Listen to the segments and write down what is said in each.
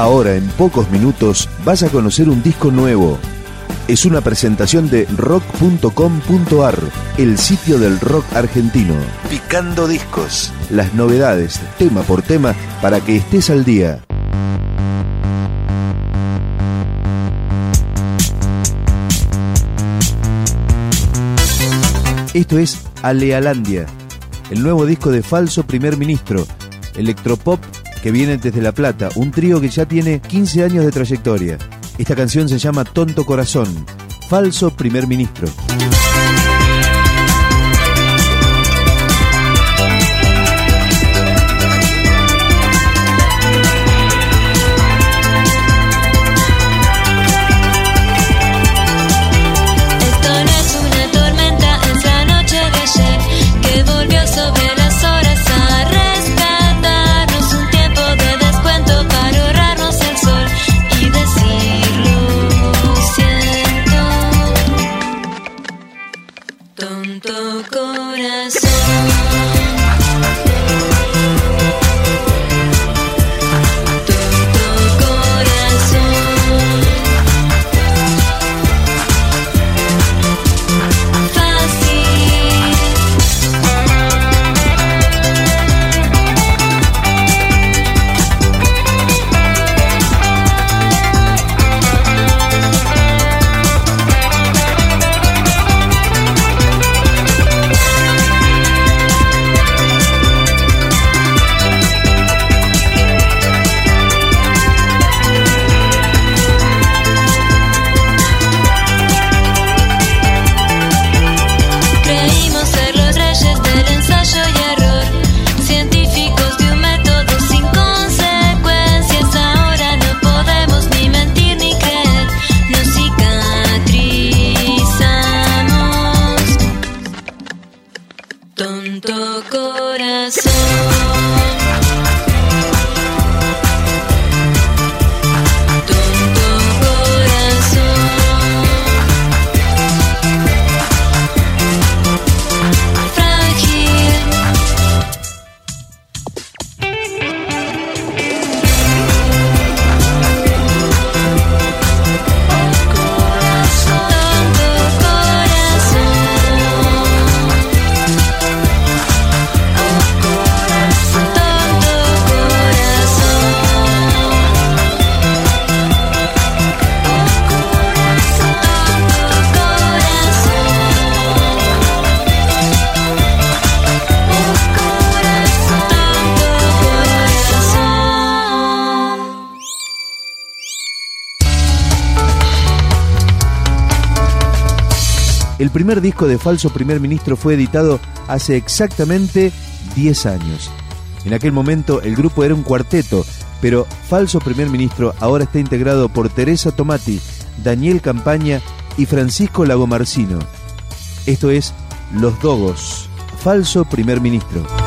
Ahora, en pocos minutos, vas a conocer un disco nuevo. Es una presentación de rock.com.ar, el sitio del rock argentino. Picando discos. Las novedades, tema por tema, para que estés al día. Esto es Alealandia, el nuevo disco de Falso Primer Ministro, electropop que viene desde La Plata, un trío que ya tiene 15 años de trayectoria. Esta canción se llama Tonto Corazón, Falso Primer Ministro. Santo Corazón. El primer disco de Falso Primer Ministro fue editado hace exactamente 10 años. En aquel momento el grupo era un cuarteto, pero Falso Primer Ministro ahora está integrado por Teresa Tomati, Daniel Campaña y Francisco Lagomarcino. Esto es Los Dogos, Falso Primer Ministro.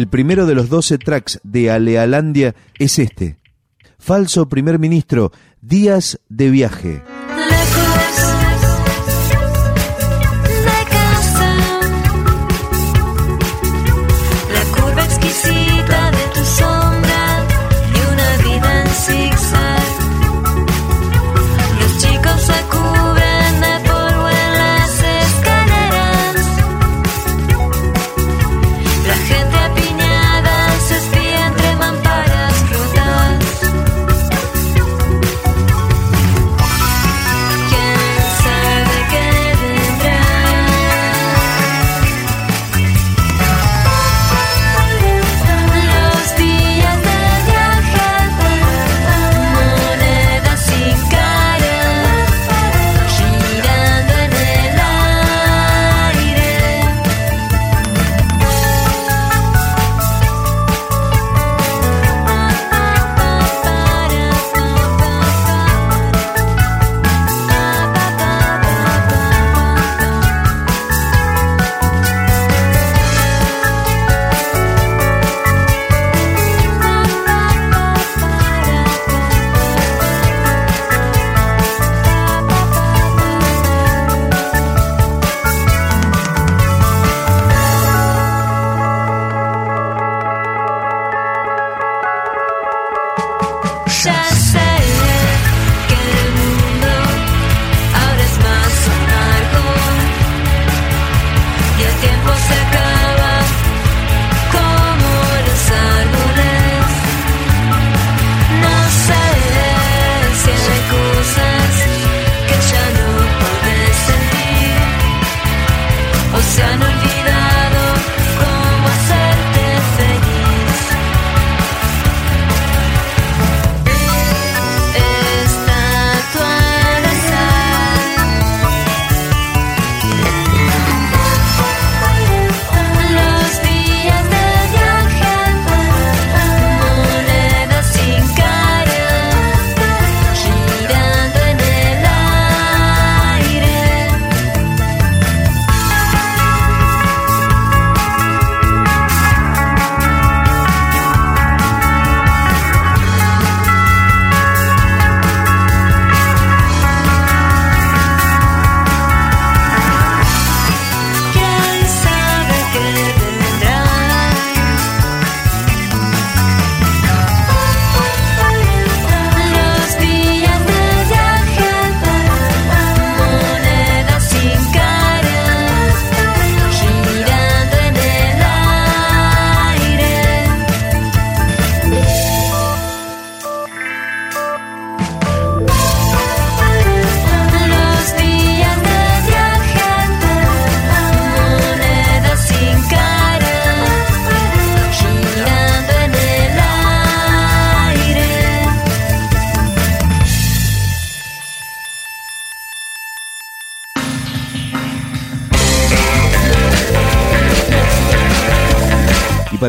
El primero de los 12 tracks de Alealandia es este. Falso primer ministro, días de viaje.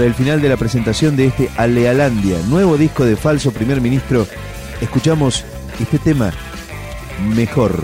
para el final de la presentación de este Alealandia, nuevo disco de falso primer ministro, escuchamos este tema, Mejor.